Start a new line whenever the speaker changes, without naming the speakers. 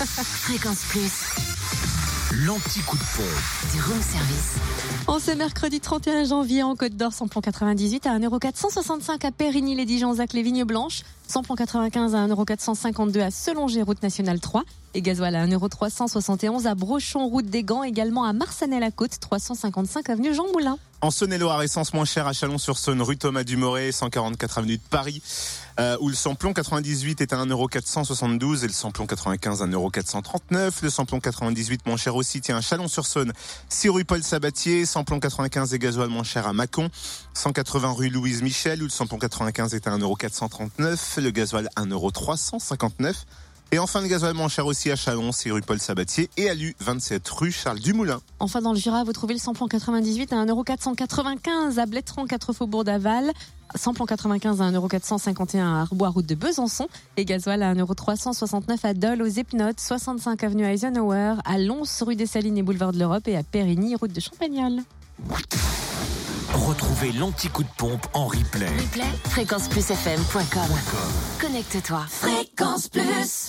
Fréquence Plus,
L'anti-coup de pompe.
du room service.
En ce mercredi 31 janvier, en Côte d'Or, samplon 98 à 1,465€ à Périgny, les Dijonzac, les Vignes Blanches. Samplon 95 à 1,452€ à Selongé, route nationale 3. Et gasoil à 1,371€ à Brochon, route des Gants. Également à Marsanel-la-Côte, 355 avenue Jean Moulin.
En Saône-et-Loire, essence moins chère à Chalon-sur-Saône, rue Thomas Dumoré, 144 avenue de Paris, euh, où le samplon 98 est à 1,472€ et le samplon 95 à 1,439€. Le samplon 98 moins cher aussi, tiens, à Chalon-sur-Saône, 6 rue Paul Sabatier, samplon 95 et gasoil moins cher à Mâcon, 180 rue Louise Michel, où le samplon 95 est à 1,439€, le gasoil 1,359€. Et enfin, le gasoil moins cher aussi à Chalon, 6 rue Paul Sabatier et à Lu, 27 rue Charles Dumoulin.
Enfin, dans le Jura, vous trouvez le samplon 98 à 1,495€ à Blétran, 4 faubourg d'Aval. Samplon 95 à 1,451€ à Arbois, route de Besançon. Et gasoil à 1,369€ à Dole, aux Epnotes, 65 avenue Eisenhower, à Lons, rue des Salines et boulevard de l'Europe et à Périgny, route de Champagnol.
Retrouvez l'anti-coup de pompe en replay.
Replay, fréquenceplusfm.com. Connecte-toi. Fréquence Plus.